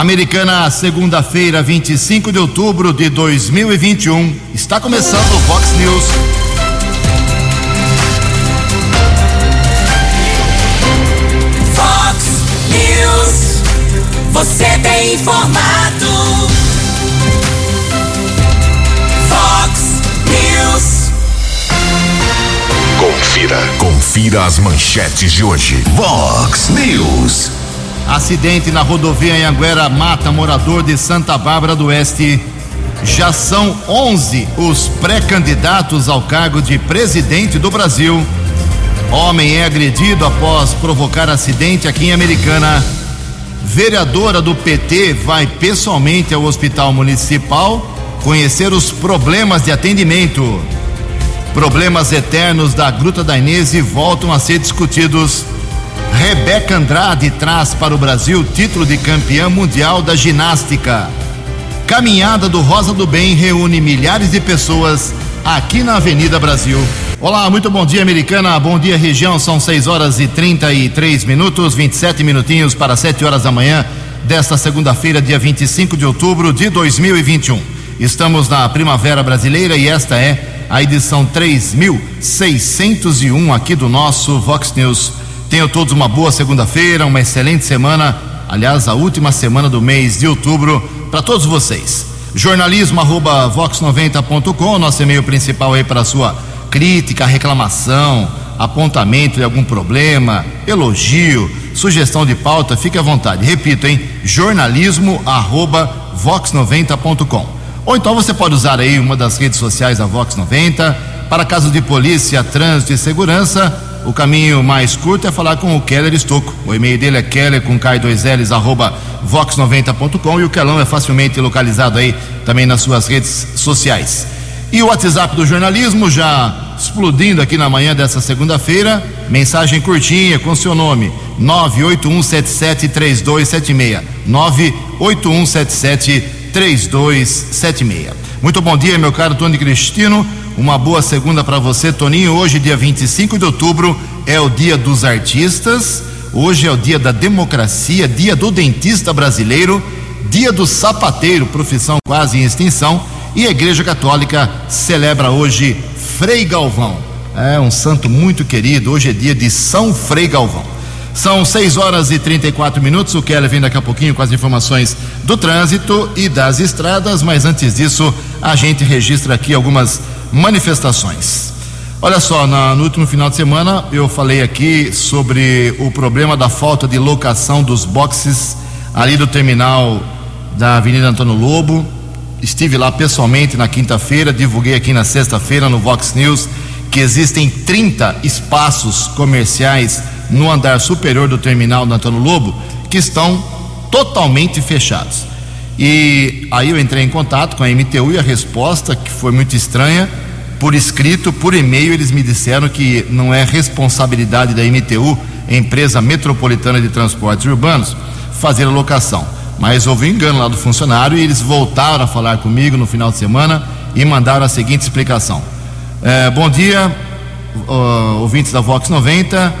Americana, segunda-feira, 25 de outubro de 2021. Está começando o Fox News. Fox News. Você tem informado. Fox News. Confira. Confira as manchetes de hoje. Vox News. Acidente na rodovia Anhanguera mata morador de Santa Bárbara do Oeste. Já são 11 os pré-candidatos ao cargo de presidente do Brasil. Homem é agredido após provocar acidente aqui em Americana. Vereadora do PT vai pessoalmente ao hospital municipal conhecer os problemas de atendimento. Problemas eternos da Gruta da Inês voltam a ser discutidos. Rebeca Andrade traz para o Brasil título de campeã mundial da ginástica. Caminhada do Rosa do Bem reúne milhares de pessoas aqui na Avenida Brasil. Olá, muito bom dia, americana. Bom dia, região. São 6 horas e 33 minutos, 27 minutinhos para 7 horas da manhã desta segunda-feira, dia 25 de outubro de 2021. Estamos na Primavera Brasileira e esta é a edição 3601 aqui do nosso Vox News. Tenham todos uma boa segunda-feira, uma excelente semana. Aliás, a última semana do mês de outubro para todos vocês. Jornalismo arroba vox90.com, nosso e-mail principal aí para sua crítica, reclamação, apontamento de algum problema, elogio, sugestão de pauta, fique à vontade. Repito, hein? Jornalismo arroba vox90.com. Ou então você pode usar aí uma das redes sociais da Vox 90 para casos de polícia, trânsito e segurança o caminho mais curto é falar com o Keller Estocco. O e-mail dele é keller com k2ls arroba vox90.com e o Kelão é facilmente localizado aí também nas suas redes sociais. E o WhatsApp do jornalismo já explodindo aqui na manhã dessa segunda-feira. Mensagem curtinha com seu nome: 981773276. 981773276. Muito bom dia, meu caro Tony Cristino. Uma boa segunda para você, Toninho. Hoje, dia 25 de outubro, é o dia dos artistas. Hoje é o dia da democracia, dia do dentista brasileiro, dia do sapateiro, profissão quase em extinção. E a Igreja Católica celebra hoje Frei Galvão. É um santo muito querido. Hoje é dia de São Frei Galvão. São 6 horas e 34 minutos. O Keller vem daqui a pouquinho com as informações do trânsito e das estradas, mas antes disso, a gente registra aqui algumas manifestações. Olha só, na, no último final de semana eu falei aqui sobre o problema da falta de locação dos boxes ali do terminal da Avenida Antônio Lobo. Estive lá pessoalmente na quinta-feira, divulguei aqui na sexta-feira no Vox News que existem 30 espaços comerciais no andar superior do terminal do Antônio Lobo que estão totalmente fechados. E aí eu entrei em contato com a MTU e a resposta, que foi muito estranha, por escrito, por e-mail, eles me disseram que não é responsabilidade da MTU, Empresa Metropolitana de Transportes Urbanos, fazer a locação. Mas houve um engano lá do funcionário e eles voltaram a falar comigo no final de semana e mandaram a seguinte explicação. É, bom dia, ouvintes da Vox 90.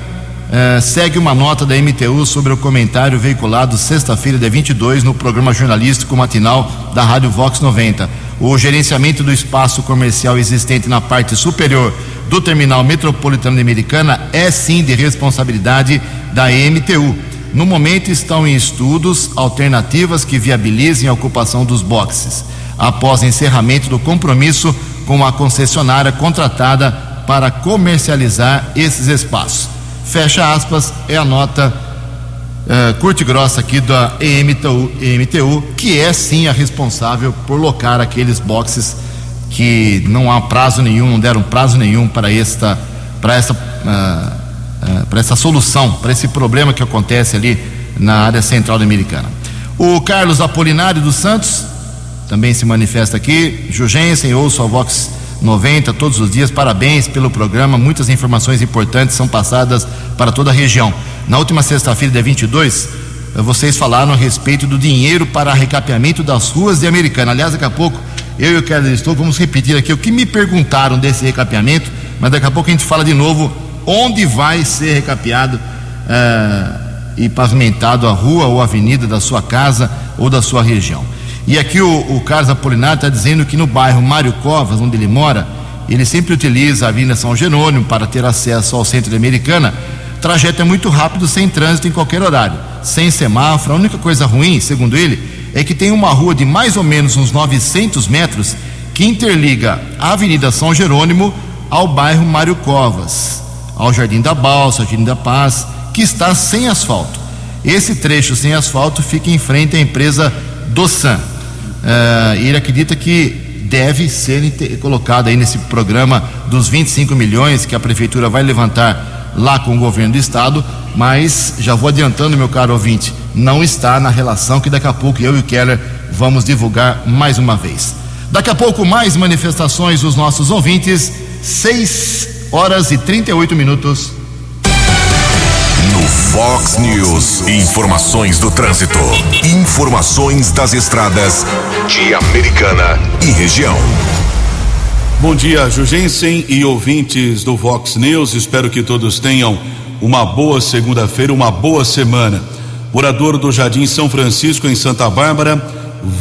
É, segue uma nota da MTU sobre o comentário veiculado sexta-feira, dia 22, no programa jornalístico matinal da Rádio Vox 90. O gerenciamento do espaço comercial existente na parte superior do terminal metropolitano de Americana é sim de responsabilidade da MTU. No momento estão em estudos alternativas que viabilizem a ocupação dos boxes, após encerramento do compromisso com a concessionária contratada para comercializar esses espaços. Fecha aspas, é a nota uh, curta e grossa aqui da EMTU, EMTU, que é sim a responsável por locar aqueles boxes que não há prazo nenhum, não deram prazo nenhum para esta, para essa, uh, uh, para essa solução, para esse problema que acontece ali na área central Americana. O Carlos Apolinário dos Santos também se manifesta aqui. Jugensen, ouço a Vox 90 todos os dias. Parabéns pelo programa. Muitas informações importantes são passadas para toda a região. Na última sexta-feira, dia 22, vocês falaram a respeito do dinheiro para recapeamento das ruas de Americana. Aliás, daqui a pouco eu e o Keller Estou vamos repetir aqui o que me perguntaram desse recapeamento, mas daqui a pouco a gente fala de novo onde vai ser recapeado uh, e pavimentado a rua ou avenida da sua casa ou da sua região. E aqui o, o Carlos Apolinar está dizendo que no bairro Mário Covas, onde ele mora, ele sempre utiliza a Avenida São Jerônimo para ter acesso ao centro de Americana. O trajeto é muito rápido, sem trânsito em qualquer horário, sem semáforo. A única coisa ruim, segundo ele, é que tem uma rua de mais ou menos uns 900 metros que interliga a Avenida São Jerônimo ao bairro Mário Covas, ao Jardim da Balsa, Jardim da Paz, que está sem asfalto. Esse trecho sem asfalto fica em frente à empresa Doçan. Uh, ele acredita que deve ser colocado aí nesse programa dos 25 milhões que a prefeitura vai levantar lá com o governo do estado, mas já vou adiantando, meu caro ouvinte, não está na relação que daqui a pouco eu e o Keller vamos divulgar mais uma vez. Daqui a pouco mais manifestações dos nossos ouvintes, 6 horas e 38 minutos. Fox News, informações do trânsito, informações das estradas de Americana e região. Bom dia, Jugensen e ouvintes do Fox News. Espero que todos tenham uma boa segunda-feira, uma boa semana. Morador do Jardim São Francisco, em Santa Bárbara,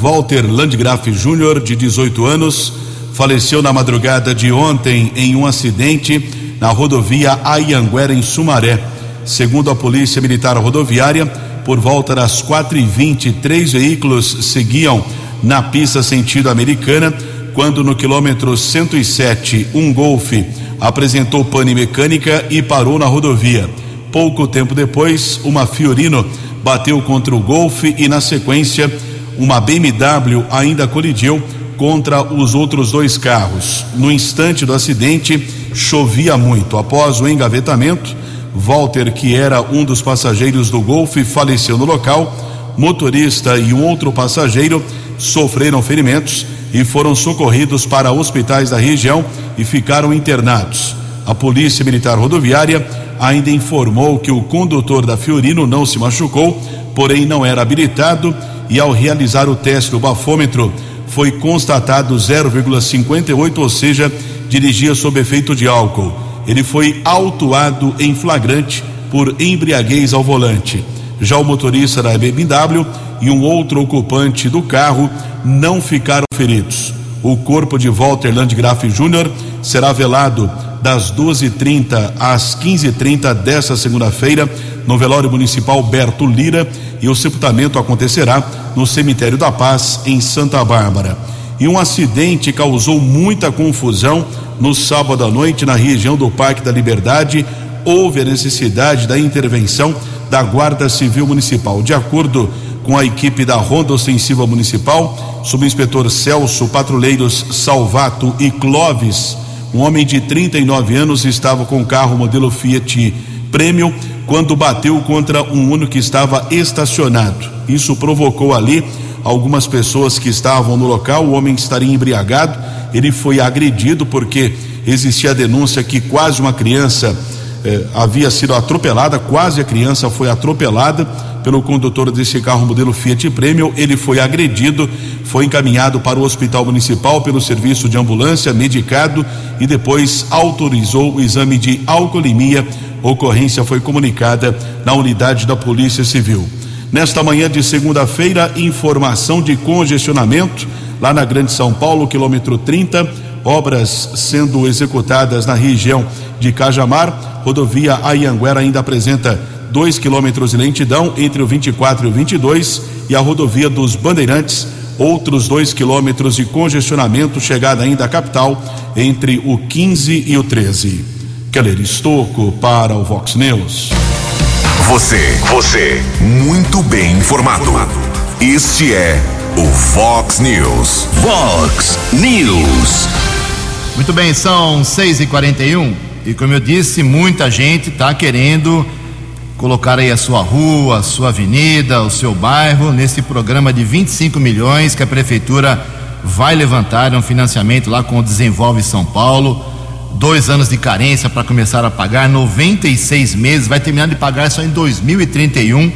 Walter Landgraf Júnior, de 18 anos, faleceu na madrugada de ontem em um acidente na rodovia Ayanguera, em Sumaré. Segundo a Polícia Militar Rodoviária, por volta das quatro e vinte, três veículos seguiam na pista sentido americana, quando no quilômetro 107, um Golfe apresentou pane mecânica e parou na rodovia. Pouco tempo depois, uma Fiorino bateu contra o Golfe e, na sequência, uma BMW ainda colidiu contra os outros dois carros. No instante do acidente, chovia muito. Após o engavetamento, Walter, que era um dos passageiros do Golf, faleceu no local. Motorista e um outro passageiro sofreram ferimentos e foram socorridos para hospitais da região e ficaram internados. A Polícia Militar Rodoviária ainda informou que o condutor da Fiorino não se machucou, porém não era habilitado e ao realizar o teste do bafômetro foi constatado 0,58, ou seja, dirigia sob efeito de álcool. Ele foi autuado em flagrante por embriaguez ao volante. Já o motorista da BMW e um outro ocupante do carro não ficaram feridos. O corpo de Walter Landgraf Jr. será velado das 12h30 às 15h30 desta segunda-feira no velório municipal Berto Lira e o sepultamento acontecerá no cemitério da Paz em Santa Bárbara. E um acidente causou muita confusão no sábado à noite na região do Parque da Liberdade. Houve a necessidade da intervenção da Guarda Civil Municipal. De acordo com a equipe da Ronda Ostensiva Municipal, subinspetor Celso, patrulheiros Salvato e Clóvis, um homem de 39 anos estava com o carro modelo Fiat Premium quando bateu contra um Uno que estava estacionado. Isso provocou ali algumas pessoas que estavam no local. O homem estaria embriagado. Ele foi agredido porque existia a denúncia que quase uma criança eh, havia sido atropelada. Quase a criança foi atropelada pelo condutor desse carro modelo Fiat Premium. Ele foi agredido, foi encaminhado para o hospital municipal pelo serviço de ambulância, medicado e depois autorizou o exame de alcoolemia. Ocorrência foi comunicada na unidade da Polícia Civil. Nesta manhã de segunda-feira, informação de congestionamento lá na Grande São Paulo, quilômetro 30, obras sendo executadas na região de Cajamar. Rodovia Ayanguera ainda apresenta 2 quilômetros de lentidão entre o 24 e o 22 e a rodovia dos Bandeirantes, outros 2 quilômetros de congestionamento, chegada ainda à capital entre o 15 e o 13. Keller Estocco para o Vox News. Você, você, muito bem informado. Este é o Fox News. Fox News. Muito bem, são 6 e 41 e como eu disse, muita gente está querendo colocar aí a sua rua, a sua avenida, o seu bairro nesse programa de 25 milhões que a prefeitura vai levantar, é um financiamento lá com o Desenvolve São Paulo. Dois anos de carência para começar a pagar, 96 meses, vai terminar de pagar só em 2031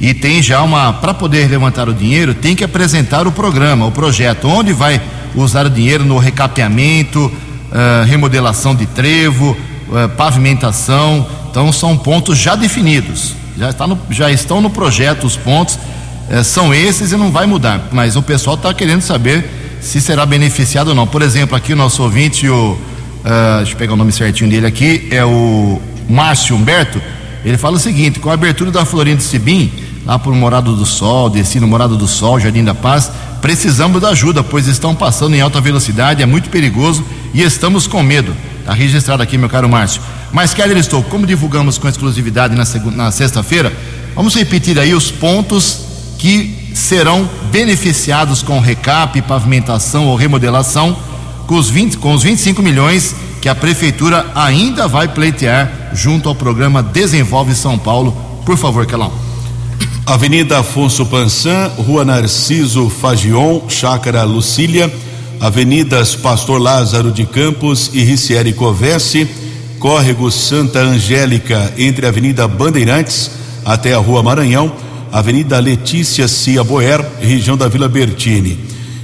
e tem já uma. Para poder levantar o dinheiro, tem que apresentar o programa, o projeto, onde vai usar o dinheiro no recapeamento, uh, remodelação de trevo, uh, pavimentação, então são pontos já definidos. já, está no, já estão no projeto os pontos, eh, são esses e não vai mudar. Mas o pessoal está querendo saber se será beneficiado ou não. Por exemplo, aqui o nosso ouvinte, o, deixa eu pegar o nome certinho dele aqui, é o Márcio Humberto. Ele fala o seguinte: com a abertura da Florinda Sibim, lá por Morado do Sol, Destino Morado do Sol, Jardim da Paz, precisamos da ajuda, pois estão passando em alta velocidade, é muito perigoso e estamos com medo. Está registrado aqui, meu caro Márcio. Mas, Keller estou, como divulgamos com exclusividade na, segunda, na sexta-feira, vamos repetir aí os pontos que serão beneficiados com recap, pavimentação ou remodelação com os, 20, com os 25 milhões que a prefeitura ainda vai pleitear junto ao programa Desenvolve São Paulo. Por favor, Calão. Avenida Afonso Pansan, Rua Narciso Fagion, Chácara Lucília, Avenidas Pastor Lázaro de Campos e Ricieri Covesse, Córrego Santa Angélica, entre a Avenida Bandeirantes até a Rua Maranhão, Avenida Letícia Cia Boer, região da Vila Bertini.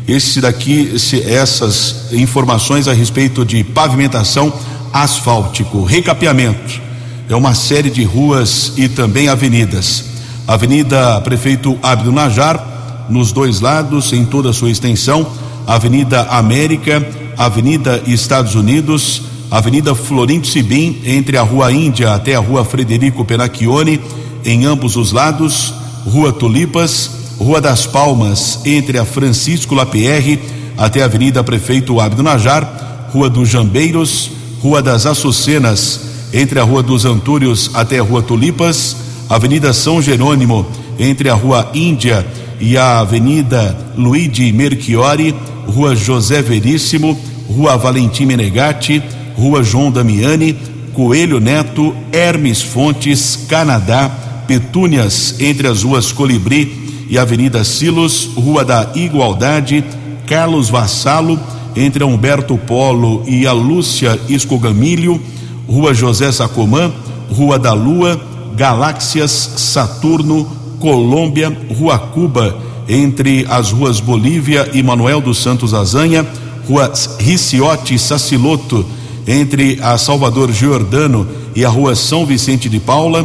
Esse daqui, essas informações a respeito de pavimentação asfáltico, recapeamento. É uma série de ruas e também avenidas. Avenida Prefeito Abdo Najar, nos dois lados, em toda a sua extensão, Avenida América, Avenida Estados Unidos, Avenida Florinto Sibim, entre a Rua Índia até a Rua Frederico Penacchione, em ambos os lados, Rua Tulipas, Rua das Palmas, entre a Francisco Lapierre até a Avenida Prefeito Abdo Najar, Rua dos Jambeiros, Rua das Açucenas, entre a Rua dos Antúrios até a Rua Tulipas, Avenida São Jerônimo, entre a Rua Índia e a Avenida Luigi Merchiori, Rua José Veríssimo, Rua Valentim Menegatti, Rua João Damiani, Coelho Neto, Hermes Fontes, Canadá, Petúnias, entre as ruas Colibri e Avenida Silos, Rua da Igualdade, Carlos Vassalo, entre a Humberto Polo e a Lúcia Escogamilho, Rua José Sacomã, Rua da Lua, Galáxias, Saturno, Colômbia, Rua Cuba, entre as ruas Bolívia e Manuel dos Santos Azanha, Rua Riciote Saciloto, entre a Salvador Giordano e a Rua São Vicente de Paula,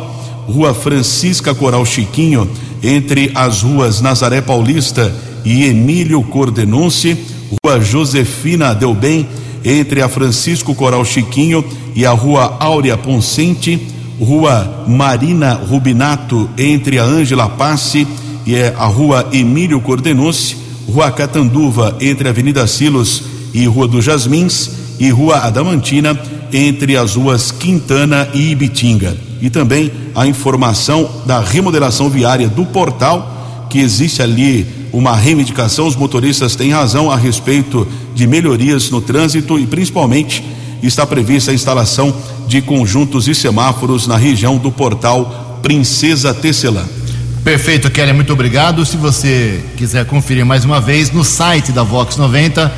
Rua Francisca Coral Chiquinho, entre as ruas Nazaré Paulista e Emílio Cordenunce, Rua Josefina Del Bem, entre a Francisco Coral Chiquinho e a Rua Áurea Poncente, Rua Marina Rubinato, entre a Ângela Passe e a Rua Emílio Cordenunce, Rua Catanduva, entre a Avenida Silos e Rua dos Jasmins, e Rua Adamantina, entre as ruas Quintana e Ibitinga. E também a informação da remodelação viária do portal, que existe ali uma reivindicação, os motoristas têm razão a respeito de melhorias no trânsito e principalmente está prevista a instalação de conjuntos e semáforos na região do portal Princesa Tecelã. Perfeito, Kelly, muito obrigado. Se você quiser conferir mais uma vez no site da Vox 90,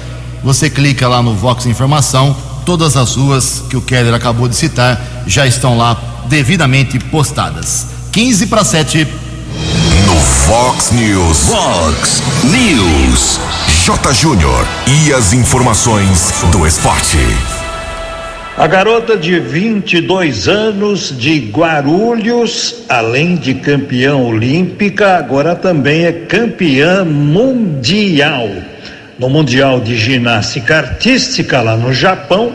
você clica lá no Vox Informação. Todas as ruas que o Keller acabou de citar já estão lá devidamente postadas. 15 para 7. No Fox News. Fox News. J. Júnior. E as informações do esporte. A garota de 22 anos de Guarulhos, além de campeã olímpica, agora também é campeã mundial. No Mundial de Ginástica Artística lá no Japão,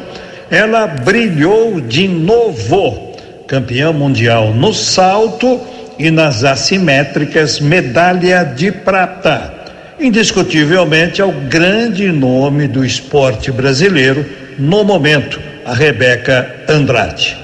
ela brilhou de novo. Campeã mundial no salto e nas assimétricas, medalha de prata. Indiscutivelmente é o grande nome do esporte brasileiro no momento a Rebeca Andrade.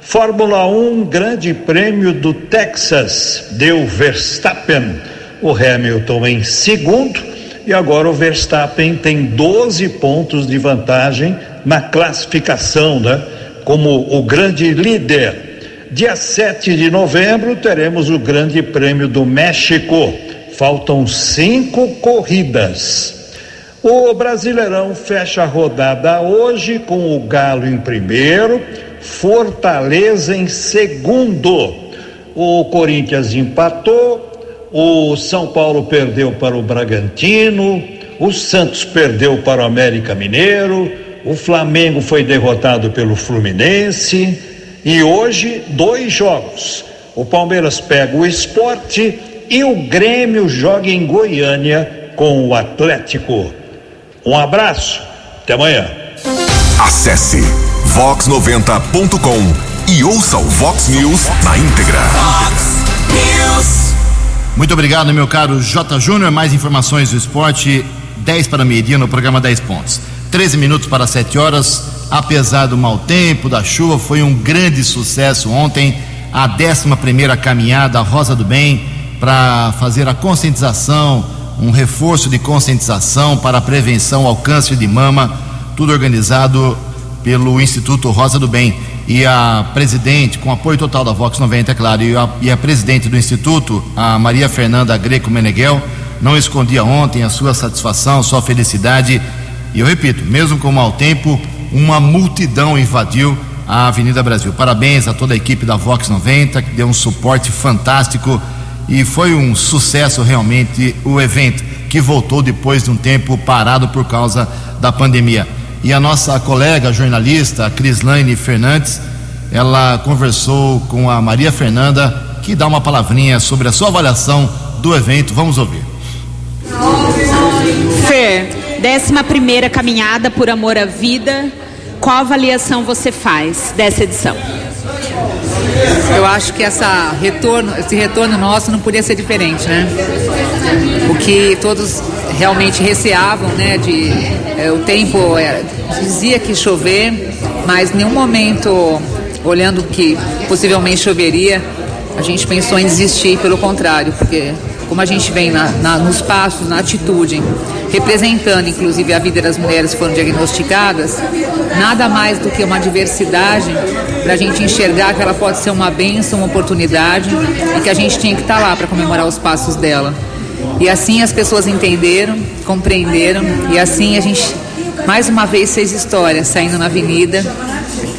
Fórmula 1, Grande Prêmio do Texas, deu Verstappen, o Hamilton em segundo, e agora o Verstappen tem 12 pontos de vantagem na classificação, né? Como o grande líder. Dia 7 de novembro teremos o Grande Prêmio do México. Faltam cinco corridas. O Brasileirão fecha a rodada hoje com o Galo em primeiro, Fortaleza em segundo. O Corinthians empatou, o São Paulo perdeu para o Bragantino, o Santos perdeu para o América Mineiro, o Flamengo foi derrotado pelo Fluminense e hoje dois jogos. o Palmeiras pega o esporte e o Grêmio joga em Goiânia com o Atlético. Um abraço, até amanhã. Acesse vox90.com e ouça o Vox News na íntegra. Fox News. Muito obrigado, meu caro J. Júnior. Mais informações do esporte, 10 para meio-dia no programa 10 pontos. 13 minutos para 7 horas. Apesar do mau tempo, da chuva, foi um grande sucesso ontem a 11 primeira caminhada Rosa do Bem para fazer a conscientização, um reforço de conscientização para a prevenção ao câncer de mama, tudo organizado pelo Instituto Rosa do Bem. E a presidente, com apoio total da Vox 90, é claro, e a, e a presidente do Instituto, a Maria Fernanda Greco Meneghel, não escondia ontem a sua satisfação, sua felicidade. E eu repito, mesmo com mau tempo, uma multidão invadiu a Avenida Brasil. Parabéns a toda a equipe da Vox 90, que deu um suporte fantástico e foi um sucesso realmente o evento, que voltou depois de um tempo parado por causa da pandemia. E a nossa colega jornalista, Crislaine Fernandes, ela conversou com a Maria Fernanda, que dá uma palavrinha sobre a sua avaliação do evento. Vamos ouvir. Fer, 11 primeira caminhada por amor à vida. Qual avaliação você faz dessa edição? Eu acho que essa retorno, esse retorno nosso não podia ser diferente, né? O que todos realmente receavam, né? De é, o tempo é, dizia que chover, mas nenhum momento, olhando que possivelmente choveria, a gente pensou em desistir. Pelo contrário, porque como a gente vem na, na, nos passos, na atitude, representando inclusive a vida das mulheres que foram diagnosticadas, nada mais do que uma diversidade para a gente enxergar que ela pode ser uma benção, uma oportunidade e que a gente tinha que estar tá lá para comemorar os passos dela. E assim as pessoas entenderam, compreenderam e assim a gente mais uma vez fez história saindo na avenida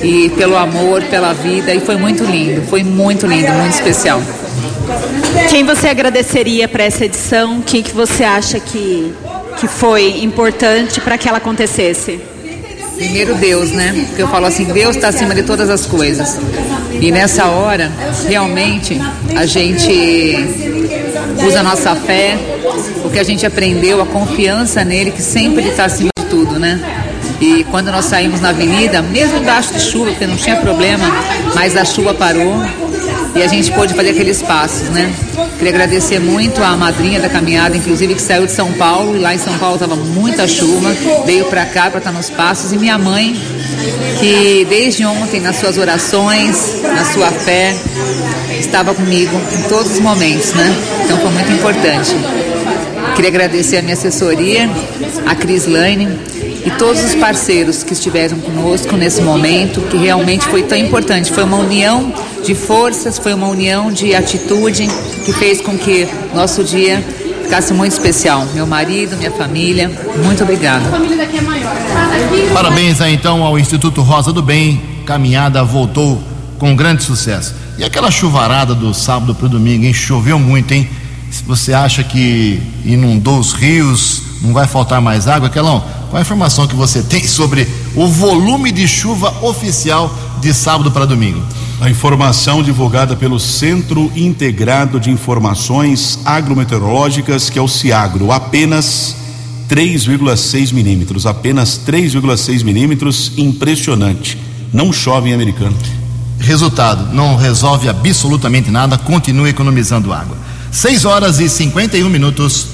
e pelo amor, pela vida e foi muito lindo, foi muito lindo, muito especial. Quem você agradeceria para essa edição? Quem que você acha que, que foi importante para que ela acontecesse? Primeiro Deus, né? Porque eu falo assim, Deus está acima de todas as coisas. E nessa hora, realmente, a gente usa a nossa fé, o que a gente aprendeu, a confiança nele, que sempre está acima de tudo, né? E quando nós saímos na avenida, mesmo embaixo de chuva, porque não tinha problema, mas a chuva parou, e a gente pôde fazer aqueles passos, né? Queria agradecer muito à madrinha da caminhada, inclusive que saiu de São Paulo, e lá em São Paulo estava muita chuva, veio para cá para estar nos passos, e minha mãe, que desde ontem, nas suas orações, na sua fé, estava comigo em todos os momentos, né? Então foi muito importante. Queria agradecer a minha assessoria, a Cris Lane, e todos os parceiros que estiveram conosco nesse momento, que realmente foi tão importante. Foi uma união de forças, foi uma união de atitude que fez com que nosso dia ficasse muito especial. Meu marido, minha família, muito obrigada. Parabéns aí então ao Instituto Rosa do Bem. Caminhada voltou com grande sucesso. E aquela chuvarada do sábado para o domingo, hein? Choveu muito, hein? Se você acha que inundou os rios, não vai faltar mais água, Quelão, qual a informação que você tem sobre o volume de chuva oficial de sábado para domingo? A informação divulgada pelo Centro Integrado de Informações Agrometeorológicas, que é o CIAGRO, apenas 3,6 milímetros. Apenas 3,6 milímetros, impressionante. Não chove em americano. Resultado: não resolve absolutamente nada, continua economizando água. 6 horas e 51 minutos.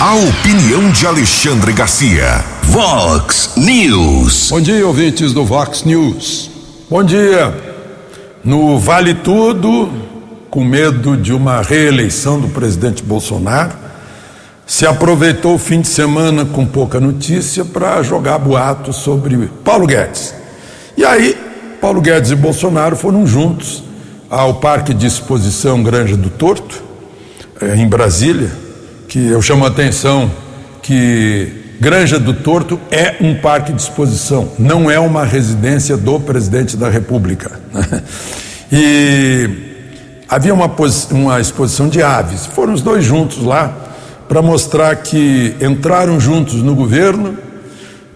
A opinião de Alexandre Garcia. Vox News. Bom dia, ouvintes do Vox News. Bom dia. No Vale Tudo, com medo de uma reeleição do presidente Bolsonaro, se aproveitou o fim de semana com pouca notícia para jogar boatos sobre Paulo Guedes. E aí, Paulo Guedes e Bolsonaro foram juntos ao Parque de Exposição Granja do Torto, eh, em Brasília, que eu chamo a atenção que Granja do Torto é um parque de exposição, não é uma residência do presidente da República. E havia uma, uma exposição de aves, foram os dois juntos lá para mostrar que entraram juntos no governo,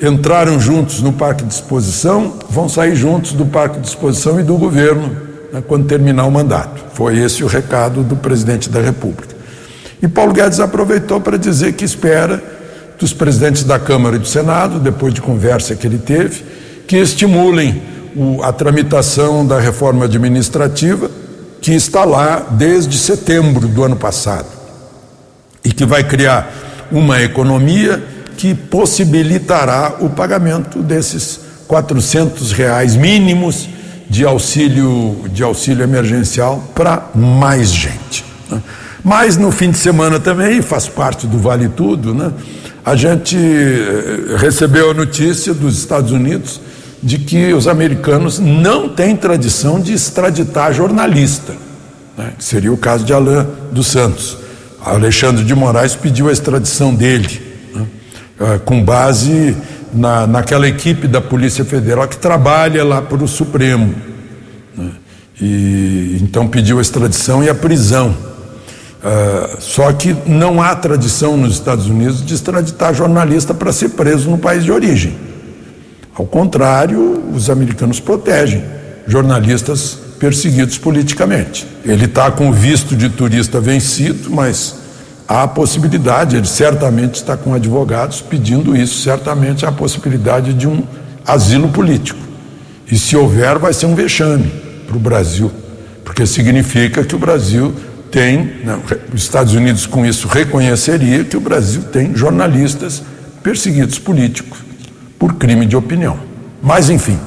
entraram juntos no parque de exposição, vão sair juntos do parque de exposição e do governo né, quando terminar o mandato. Foi esse o recado do presidente da República. E Paulo Guedes aproveitou para dizer que espera dos presidentes da Câmara e do Senado, depois de conversa que ele teve, que estimulem o, a tramitação da reforma administrativa, que está lá desde setembro do ano passado, e que vai criar uma economia que possibilitará o pagamento desses 400 reais mínimos de auxílio, de auxílio emergencial para mais gente. Né? Mas no fim de semana também, faz parte do Vale Tudo, né? a gente eh, recebeu a notícia dos Estados Unidos de que os americanos não têm tradição de extraditar jornalista. Né? Seria o caso de Alain dos Santos. Alexandre de Moraes pediu a extradição dele, né? Eh, com base na, naquela equipe da Polícia Federal que trabalha lá para o Supremo. Né? E então pediu a extradição e a prisão. Uh, só que não há tradição nos Estados Unidos de extraditar jornalista para ser preso no país de origem. Ao contrário, os americanos protegem jornalistas perseguidos politicamente. Ele está com o visto de turista vencido, mas há a possibilidade, ele certamente está com advogados pedindo isso, certamente há a possibilidade de um asilo político. E se houver, vai ser um vexame para o Brasil, porque significa que o Brasil tem, né, os Estados Unidos com isso reconheceria que o Brasil tem jornalistas perseguidos políticos por crime de opinião. Mas, enfim,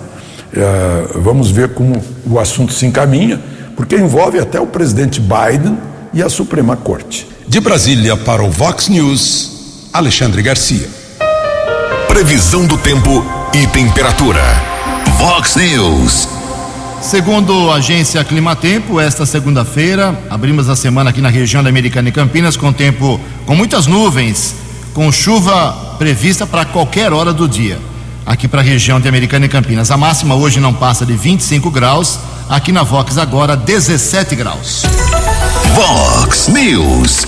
é, vamos ver como o assunto se encaminha, porque envolve até o presidente Biden e a Suprema Corte. De Brasília para o Vox News, Alexandre Garcia. Previsão do tempo e temperatura. Vox News. Segundo a agência Climatempo, esta segunda-feira abrimos a semana aqui na região da Americana e Campinas com tempo com muitas nuvens, com chuva prevista para qualquer hora do dia. Aqui para a região de Americana e Campinas. A máxima hoje não passa de 25 graus. Aqui na Vox agora 17 graus. Vox News.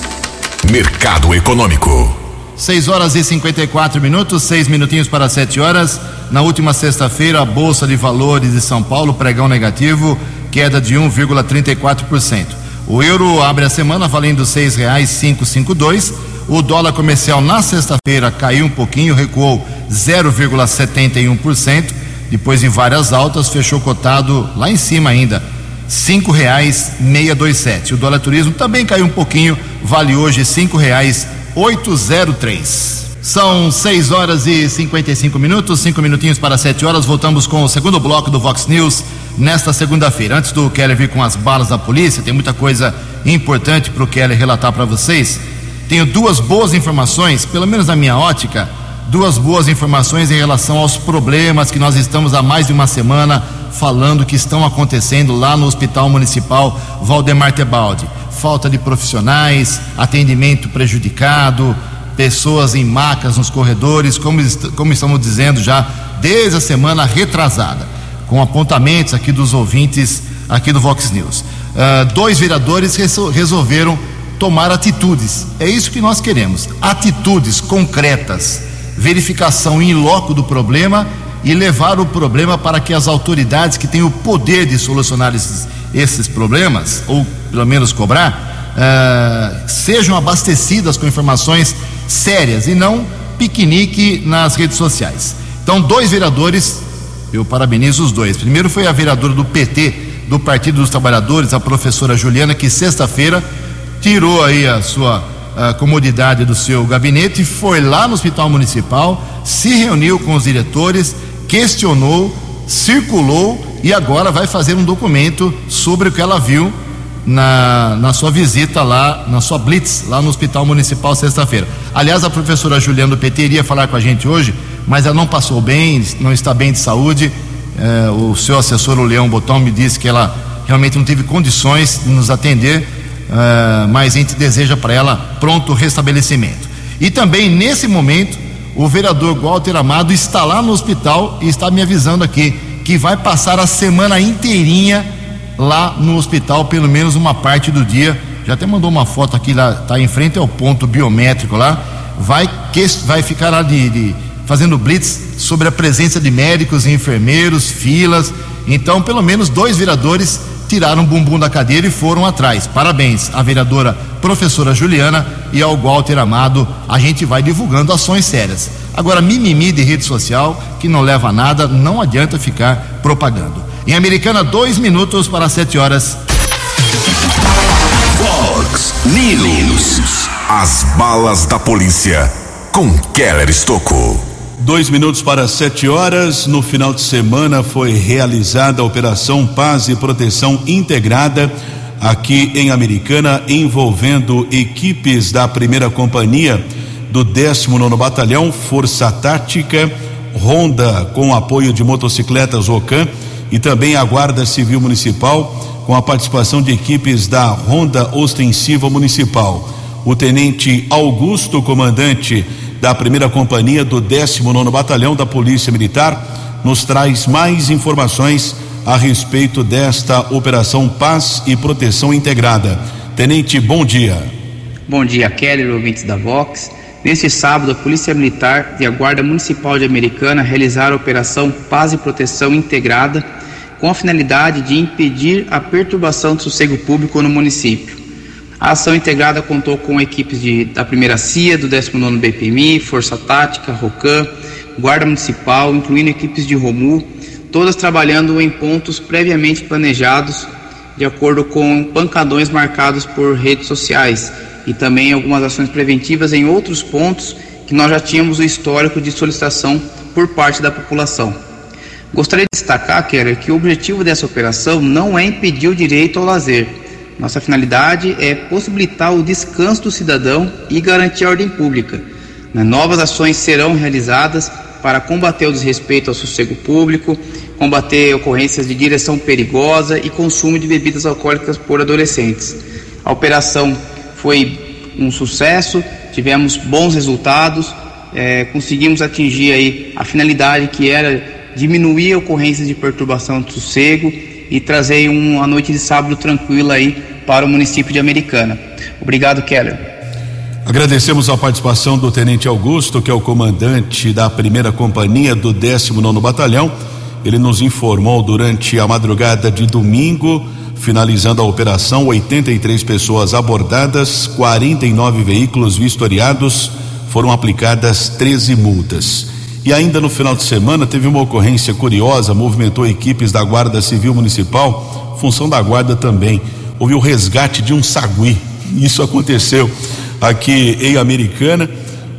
Mercado Econômico. 6 horas e 54 minutos, seis minutinhos para 7 horas. Na última sexta-feira, a Bolsa de Valores de São Paulo, pregão negativo, queda de 1,34%. O euro abre a semana valendo R$ 6,552. O dólar comercial na sexta-feira caiu um pouquinho, recuou 0,71%. Depois de várias altas, fechou cotado lá em cima ainda, cinco reais meia dois sete. O dólar turismo também caiu um pouquinho, vale hoje cinco reais 803. São 6 horas e 55 minutos, cinco minutinhos para 7 horas. Voltamos com o segundo bloco do Vox News nesta segunda-feira. Antes do Keller vir com as balas da polícia, tem muita coisa importante para o Keller relatar para vocês. Tenho duas boas informações, pelo menos na minha ótica, duas boas informações em relação aos problemas que nós estamos há mais de uma semana falando que estão acontecendo lá no Hospital Municipal Valdemar Tebaldi falta de profissionais, atendimento prejudicado, pessoas em macas nos corredores, como, como estamos dizendo já desde a semana retrasada, com apontamentos aqui dos ouvintes aqui do Vox News. Uh, dois vereadores resolveram tomar atitudes. É isso que nós queremos: atitudes concretas, verificação em loco do problema e levar o problema para que as autoridades que têm o poder de solucionar esses, esses problemas, ou pelo menos cobrar, uh, sejam abastecidas com informações sérias e não piquenique nas redes sociais. Então, dois vereadores, eu parabenizo os dois. Primeiro foi a vereadora do PT, do Partido dos Trabalhadores, a professora Juliana, que sexta-feira tirou aí a sua a comodidade do seu gabinete, foi lá no Hospital Municipal, se reuniu com os diretores, questionou, circulou e agora vai fazer um documento sobre o que ela viu na, na sua visita lá, na sua blitz, lá no Hospital Municipal sexta-feira. Aliás, a professora Juliana do PT iria falar com a gente hoje, mas ela não passou bem, não está bem de saúde. É, o seu assessor, o Leão Botão, me disse que ela realmente não teve condições de nos atender, é, mas a gente deseja para ela pronto restabelecimento. E também, nesse momento, o vereador Walter Amado está lá no hospital e está me avisando aqui que vai passar a semana inteirinha lá no hospital, pelo menos uma parte do dia. Já até mandou uma foto aqui, lá está em frente ao ponto biométrico lá. Vai, que, vai ficar lá de, de, fazendo blitz sobre a presença de médicos e enfermeiros, filas. Então, pelo menos dois vereadores tiraram o bumbum da cadeira e foram atrás. Parabéns à vereadora professora Juliana e ao Walter Amado. A gente vai divulgando ações sérias. Agora, mimimi de rede social, que não leva a nada, não adianta ficar propagando. Em Americana, dois minutos para sete horas. Fox News. As balas da polícia com Keller Estocou. Dois minutos para sete horas. No final de semana foi realizada a Operação Paz e Proteção Integrada aqui em Americana, envolvendo equipes da primeira companhia do 19 Batalhão, Força Tática, Ronda com apoio de motocicletas Ocan e também a Guarda Civil Municipal, com a participação de equipes da Ronda Ostensiva Municipal. O tenente Augusto, comandante da primeira companhia do 19 Batalhão da Polícia Militar, nos traz mais informações a respeito desta operação Paz e Proteção Integrada. Tenente, bom dia. Bom dia, Kelly, ouvintes da Vox. Neste sábado, a Polícia Militar e a Guarda Municipal de Americana realizaram a Operação Paz e Proteção Integrada com a finalidade de impedir a perturbação do sossego público no município. A ação integrada contou com equipes de, da primeira CIA, do 19 BPMI, Força Tática, ROCAM, Guarda Municipal, incluindo equipes de ROMU, todas trabalhando em pontos previamente planejados, de acordo com pancadões marcados por redes sociais e também algumas ações preventivas em outros pontos que nós já tínhamos o histórico de solicitação por parte da população. Gostaria de destacar, Keller, que o objetivo dessa operação não é impedir o direito ao lazer, nossa finalidade é possibilitar o descanso do cidadão e garantir a ordem pública. Né? Novas ações serão realizadas para combater o desrespeito ao sossego público, combater ocorrências de direção perigosa e consumo de bebidas alcoólicas por adolescentes. A operação foi um sucesso, tivemos bons resultados, é, conseguimos atingir aí a finalidade que era diminuir a ocorrência de perturbação do sossego e trazer uma noite de sábado tranquila aí para o município de Americana. Obrigado, Keller. Agradecemos a participação do Tenente Augusto, que é o comandante da primeira companhia do 19 Batalhão. Ele nos informou durante a madrugada de domingo, finalizando a operação, 83 pessoas abordadas, 49 veículos vistoriados, foram aplicadas 13 multas. E ainda no final de semana teve uma ocorrência curiosa, movimentou equipes da Guarda Civil Municipal, função da Guarda também. Houve o resgate de um sagui. Isso aconteceu aqui em Americana.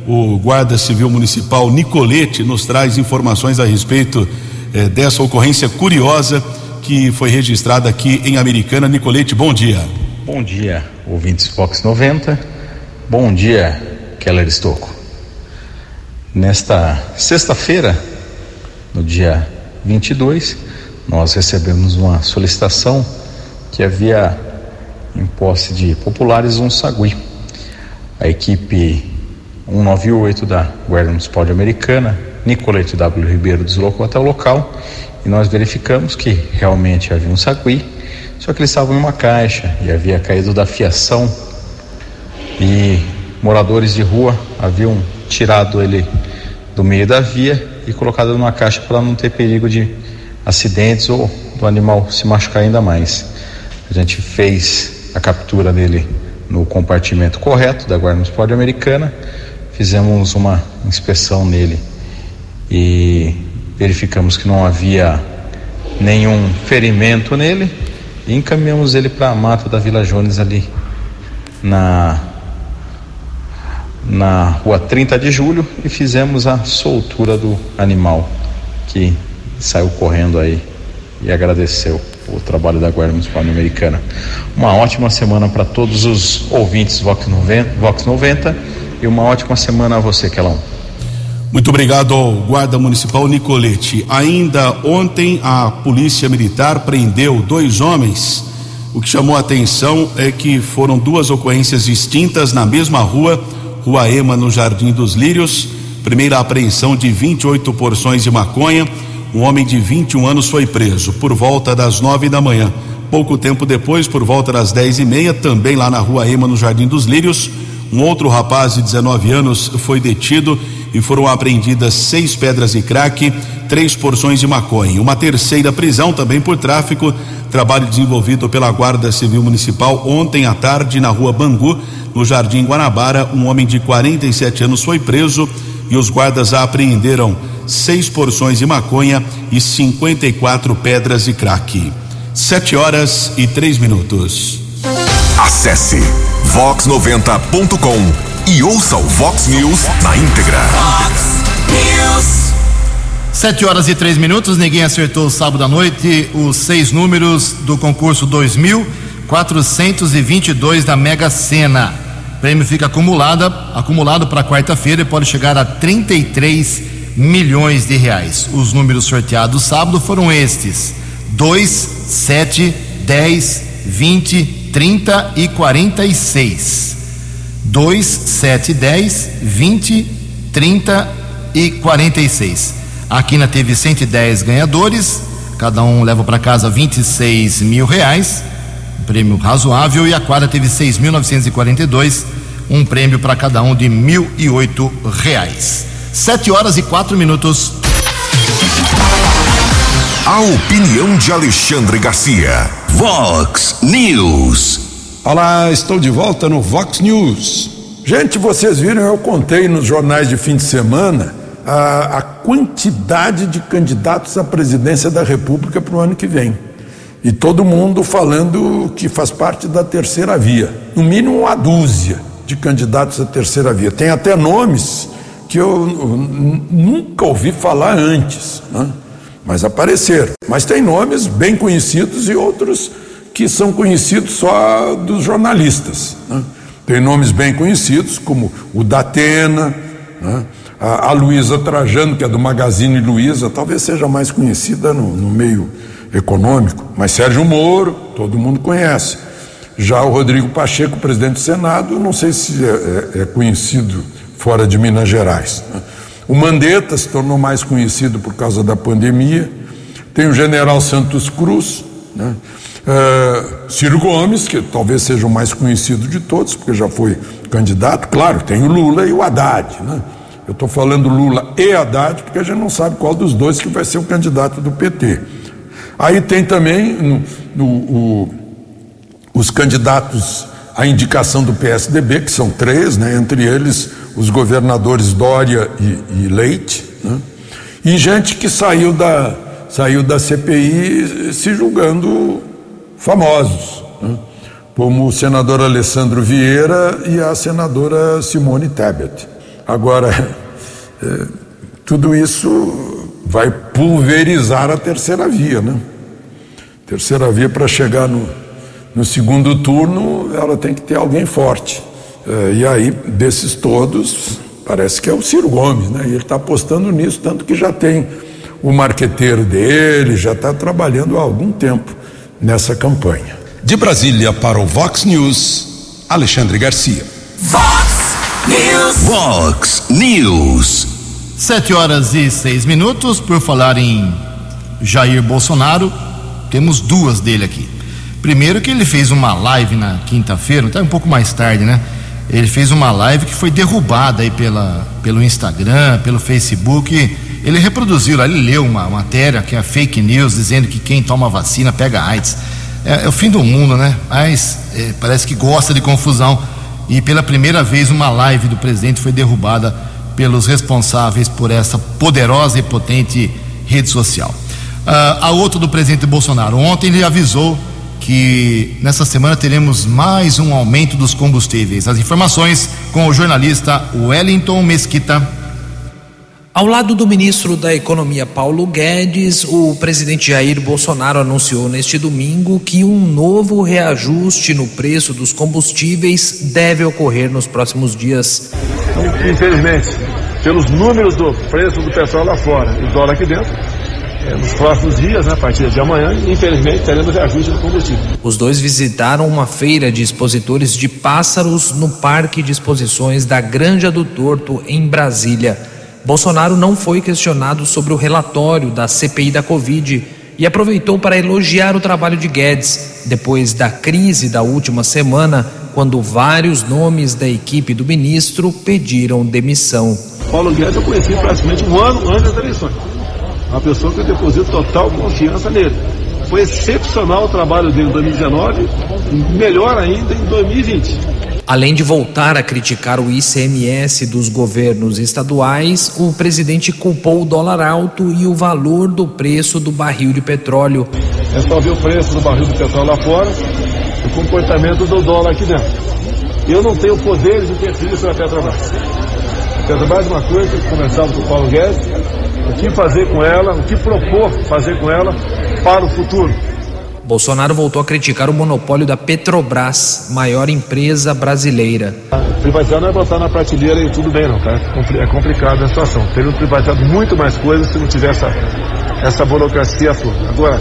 O Guarda Civil Municipal Nicolete nos traz informações a respeito eh, dessa ocorrência curiosa que foi registrada aqui em Americana. Nicolete, bom dia. Bom dia, ouvintes Fox 90. Bom dia, Keller Estocco. Nesta sexta-feira, no dia 22, nós recebemos uma solicitação que havia em posse de populares um sagui. A equipe 198 da Guarda Municipal de Americana, Nicolete W. Ribeiro, deslocou até o local e nós verificamos que realmente havia um sagui, só que ele estava em uma caixa e havia caído da fiação e moradores de rua haviam tirado ele do meio da via e colocado numa caixa para não ter perigo de acidentes ou do animal se machucar ainda mais. A gente fez a captura dele no compartimento correto da Guarda Municipal Americana, fizemos uma inspeção nele e verificamos que não havia nenhum ferimento nele e encaminhamos ele para a mata da Vila Jones ali na na rua 30 de julho e fizemos a soltura do animal que saiu correndo aí e agradeceu o trabalho da Guarda Municipal Americana. Uma ótima semana para todos os ouvintes Vox 90, Vox 90 e uma ótima semana a você, Kelão. Muito obrigado ao Guarda Municipal Nicolete. Ainda ontem a Polícia Militar prendeu dois homens. O que chamou a atenção é que foram duas ocorrências distintas na mesma rua Rua Ema, no Jardim dos Lírios. Primeira apreensão de 28 porções de maconha. Um homem de 21 anos foi preso por volta das nove da manhã. Pouco tempo depois, por volta das dez e meia, também lá na Rua Ema, no Jardim dos Lírios, um outro rapaz de 19 anos foi detido e foram apreendidas seis pedras de crack, três porções de maconha. Uma terceira prisão também por tráfico, trabalho desenvolvido pela Guarda Civil Municipal ontem à tarde na rua Bangu, no Jardim Guanabara. Um homem de 47 anos foi preso e os guardas apreenderam seis porções de maconha e 54 pedras de crack. Sete horas e três minutos. Acesse vox90.com e ouça o Vox News na íntegra. Fox News. Sete horas e três minutos, ninguém acertou sábado à noite os seis números do concurso 2422 da Mega Sena. Prêmio fica acumulado, acumulado para quarta-feira e pode chegar a 33 milhões de reais. Os números sorteados sábado foram estes: 2, 7, 10, 20, 30 e 46. 2, 7, 10, 20, 30 e 46. A Quina teve 110 ganhadores, cada um leva para casa 26 mil reais, prêmio razoável, e a Quadra teve 6.942, um prêmio para cada um de mil e oito reais. Sete horas e quatro minutos. A opinião de Alexandre Garcia. Vox News. Olá, estou de volta no Vox News. Gente, vocês viram, eu contei nos jornais de fim de semana a, a quantidade de candidatos à presidência da República para o ano que vem. E todo mundo falando que faz parte da terceira via. No mínimo uma dúzia de candidatos à terceira via. Tem até nomes que eu nunca ouvi falar antes, né? mas apareceram. Mas tem nomes bem conhecidos e outros que são conhecidos só dos jornalistas. Né? Tem nomes bem conhecidos, como o Datena, né? a, a Luísa Trajano, que é do Magazine Luiza, talvez seja mais conhecida no, no meio econômico, mas Sérgio Moro, todo mundo conhece. Já o Rodrigo Pacheco, presidente do Senado, não sei se é, é, é conhecido fora de Minas Gerais. Né? O Mandetta se tornou mais conhecido por causa da pandemia. Tem o general Santos Cruz, né? Uh, Ciro Gomes, que talvez seja o mais conhecido de todos, porque já foi candidato. Claro, tem o Lula e o Haddad. Né? Eu estou falando Lula e Haddad, porque a gente não sabe qual dos dois que vai ser o candidato do PT. Aí tem também no, no, o, os candidatos à indicação do PSDB, que são três, né? entre eles os governadores Dória e, e Leite, né? e gente que saiu da, saiu da CPI se julgando famosos, né? como o senador Alessandro Vieira e a senadora Simone Tebet. Agora, é, tudo isso vai pulverizar a terceira via, né? Terceira via para chegar no, no segundo turno, ela tem que ter alguém forte. É, e aí, desses todos, parece que é o Ciro Gomes, né? E ele está apostando nisso, tanto que já tem o marqueteiro dele, já está trabalhando há algum tempo nessa campanha. De Brasília para o Vox News, Alexandre Garcia. Fox News. Vox News. Sete horas e seis minutos. Por falar em Jair Bolsonaro, temos duas dele aqui. Primeiro que ele fez uma live na quinta-feira, até um pouco mais tarde, né? Ele fez uma live que foi derrubada aí pela, pelo Instagram, pelo Facebook. Ele reproduziu ele leu uma matéria que é fake news dizendo que quem toma vacina pega AIDS. É, é o fim do mundo, né? Mas é, parece que gosta de confusão. E pela primeira vez uma live do presidente foi derrubada pelos responsáveis por essa poderosa e potente rede social. Uh, a outra do presidente Bolsonaro. Ontem ele avisou que nessa semana teremos mais um aumento dos combustíveis. As informações com o jornalista Wellington Mesquita. Ao lado do ministro da Economia Paulo Guedes, o presidente Jair Bolsonaro anunciou neste domingo que um novo reajuste no preço dos combustíveis deve ocorrer nos próximos dias. Infelizmente, pelos números do preço do petróleo lá fora e o dólar aqui dentro, é, nos próximos dias, né, a partir de amanhã, infelizmente, teremos reajuste do combustível. Os dois visitaram uma feira de expositores de pássaros no Parque de Exposições da Granja do Torto, em Brasília. Bolsonaro não foi questionado sobre o relatório da CPI da Covid e aproveitou para elogiar o trabalho de Guedes, depois da crise da última semana, quando vários nomes da equipe do ministro pediram demissão. Paulo Guedes eu conheci praticamente um ano antes das eleições. Uma pessoa que eu deposito total confiança nele. Foi excepcional o trabalho dele em 2019, melhor ainda em 2020. Além de voltar a criticar o ICMS dos governos estaduais, o presidente culpou o dólar alto e o valor do preço do barril de petróleo. É só ver o preço do barril de petróleo lá fora, o comportamento do dólar aqui dentro. Eu não tenho poder de interferir sobre a Petrobras. A Petrobras é uma coisa que conversava com o Paulo Guedes, o que fazer com ela, o que propor fazer com ela para o futuro. Bolsonaro voltou a criticar o monopólio da Petrobras, maior empresa brasileira. Privatizar não é botar na prateleira e tudo bem, não, tá? É complicada a situação. Teria privatizado muito mais coisas se não tivesse essa, essa burocracia toda. Agora,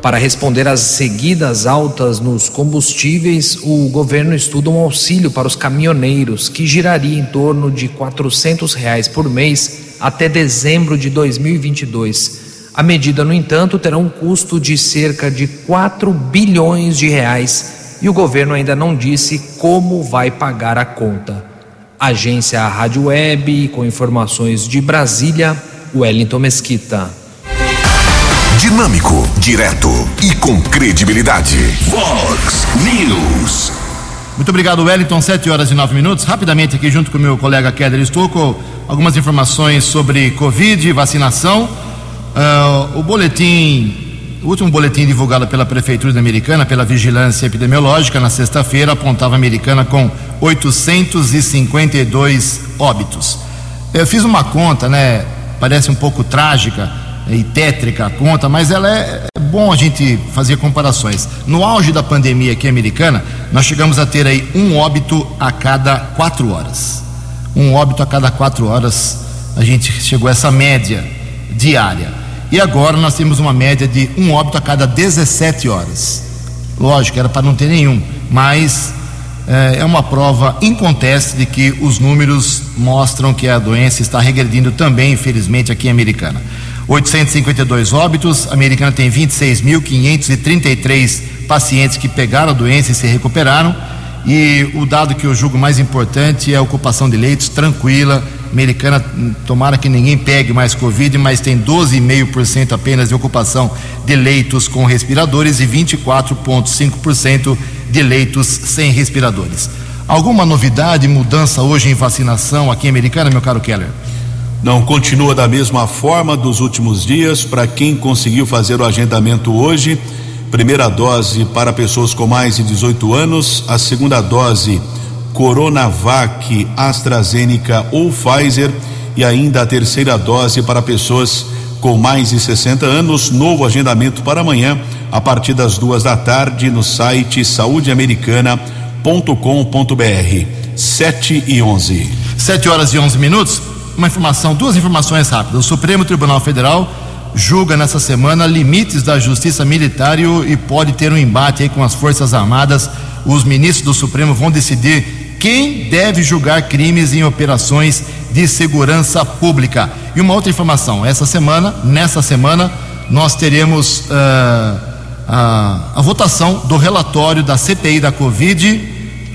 para responder às seguidas altas nos combustíveis, o governo estuda um auxílio para os caminhoneiros, que giraria em torno de 400 reais por mês até dezembro de 2022. A medida, no entanto, terá um custo de cerca de 4 bilhões de reais e o governo ainda não disse como vai pagar a conta. Agência Rádio Web, com informações de Brasília, Wellington Mesquita. Dinâmico, direto e com credibilidade. Vox News. Muito obrigado, Wellington. 7 horas e 9 minutos. Rapidamente, aqui junto com o meu colega Keller Estocco, algumas informações sobre Covid, vacinação. Uh, o boletim, o último boletim divulgado pela Prefeitura Americana, pela Vigilância Epidemiológica, na sexta-feira, apontava a Americana com 852 óbitos. Eu fiz uma conta, né? Parece um pouco trágica e tétrica a conta, mas ela é, é bom a gente fazer comparações. No auge da pandemia aqui americana, nós chegamos a ter aí um óbito a cada quatro horas. Um óbito a cada quatro horas, a gente chegou a essa média diária. E agora nós temos uma média de um óbito a cada 17 horas. Lógico, era para não ter nenhum, mas é, é uma prova inconteste de que os números mostram que a doença está regredindo também, infelizmente, aqui em Americana. 852 óbitos, a Americana tem 26.533 pacientes que pegaram a doença e se recuperaram. E o dado que eu julgo mais importante é a ocupação de leitos tranquila. Americana, tomara que ninguém pegue mais Covid, mas tem 12,5% apenas de ocupação de leitos com respiradores e 24,5% de leitos sem respiradores. Alguma novidade, mudança hoje em vacinação aqui em Americana, meu caro Keller? Não, continua da mesma forma dos últimos dias. Para quem conseguiu fazer o agendamento hoje, primeira dose para pessoas com mais de 18 anos, a segunda dose Coronavac, AstraZeneca ou Pfizer e ainda a terceira dose para pessoas com mais de 60 anos. Novo agendamento para amanhã, a partir das duas da tarde, no site saudeamericana.com.br. 7 e 11. 7 horas e 11 minutos. Uma informação, duas informações rápidas. O Supremo Tribunal Federal julga nessa semana limites da justiça militar e, e pode ter um embate com as Forças Armadas. Os ministros do Supremo vão decidir quem deve julgar crimes em operações de segurança pública. E uma outra informação: essa semana, nessa semana, nós teremos uh, a, a votação do relatório da CPI da Covid.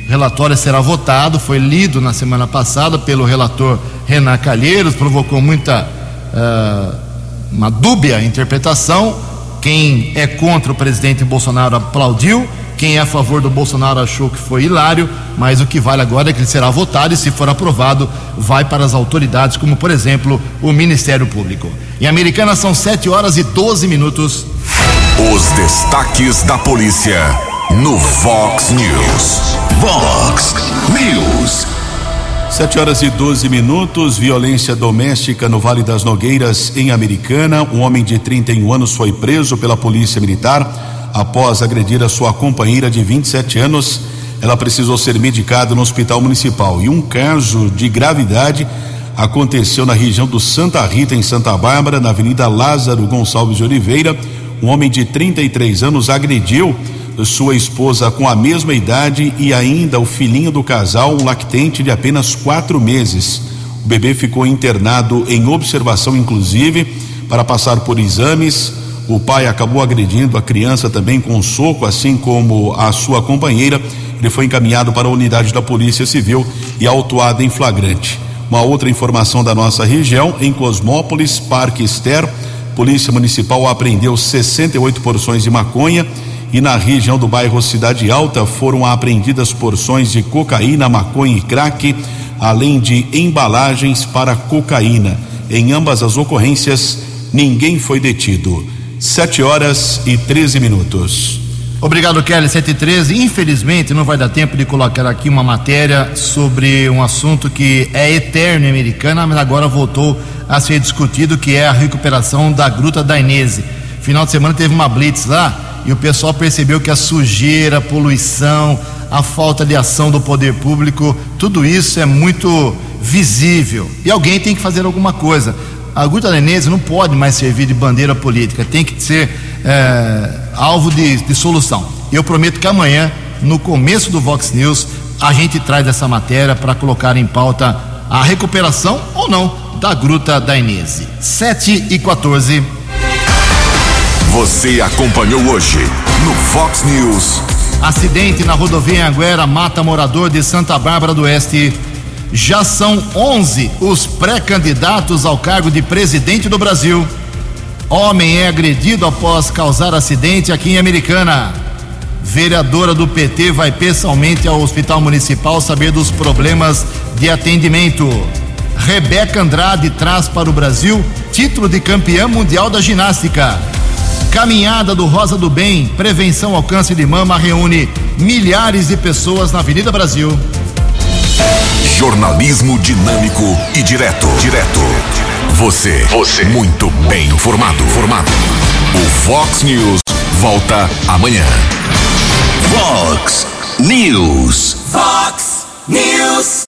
O relatório será votado, foi lido na semana passada pelo relator Renan Calheiros, provocou muita. Uh, uma dúbia interpretação. Quem é contra o presidente Bolsonaro aplaudiu, quem é a favor do Bolsonaro achou que foi hilário, mas o que vale agora é que ele será votado e, se for aprovado, vai para as autoridades, como por exemplo o Ministério Público. Em Americana são 7 horas e 12 minutos. Os destaques da polícia no Vox News. Vox News. 7 horas e 12 minutos. Violência doméstica no Vale das Nogueiras, em Americana. Um homem de 31 anos foi preso pela Polícia Militar após agredir a sua companheira de 27 anos. Ela precisou ser medicada no hospital municipal. E um caso de gravidade aconteceu na região do Santa Rita, em Santa Bárbara, na Avenida Lázaro Gonçalves de Oliveira. Um homem de 33 anos agrediu sua esposa com a mesma idade e ainda o filhinho do casal, um lactente de apenas quatro meses. O bebê ficou internado em observação, inclusive, para passar por exames. O pai acabou agredindo a criança também com um soco, assim como a sua companheira. Ele foi encaminhado para a unidade da Polícia Civil e autuado em flagrante. Uma outra informação da nossa região, em Cosmópolis, Parque Ester, Polícia Municipal apreendeu 68 porções de maconha e na região do bairro Cidade Alta foram apreendidas porções de cocaína, maconha e crack, além de embalagens para cocaína. Em ambas as ocorrências, ninguém foi detido. Sete horas e 13 minutos. Obrigado, Kelly. 713. Infelizmente, não vai dar tempo de colocar aqui uma matéria sobre um assunto que é eterno em Americana, mas agora voltou a ser discutido, que é a recuperação da Gruta da Inese. Final de semana teve uma blitz lá e o pessoal percebeu que a sujeira, a poluição, a falta de ação do poder público, tudo isso é muito visível. E alguém tem que fazer alguma coisa. A Gruta da Inese não pode mais servir de bandeira política, tem que ser é, alvo de, de solução. Eu prometo que amanhã, no começo do Vox News, a gente traz essa matéria para colocar em pauta a recuperação ou não da Gruta da Inese. 7 e 14. Você acompanhou hoje no Fox News. Acidente na rodovia Anguera mata morador de Santa Bárbara do Oeste. Já são 11 os pré-candidatos ao cargo de presidente do Brasil. Homem é agredido após causar acidente aqui em Americana. Vereadora do PT vai pessoalmente ao Hospital Municipal saber dos problemas de atendimento. Rebeca Andrade traz para o Brasil título de campeã mundial da ginástica. Caminhada do Rosa do Bem, prevenção ao câncer de mama reúne milhares de pessoas na Avenida Brasil. Jornalismo dinâmico e direto. Direto. Você. Você. Muito bem informado. Formado. O Fox News volta amanhã. Fox News. Fox News.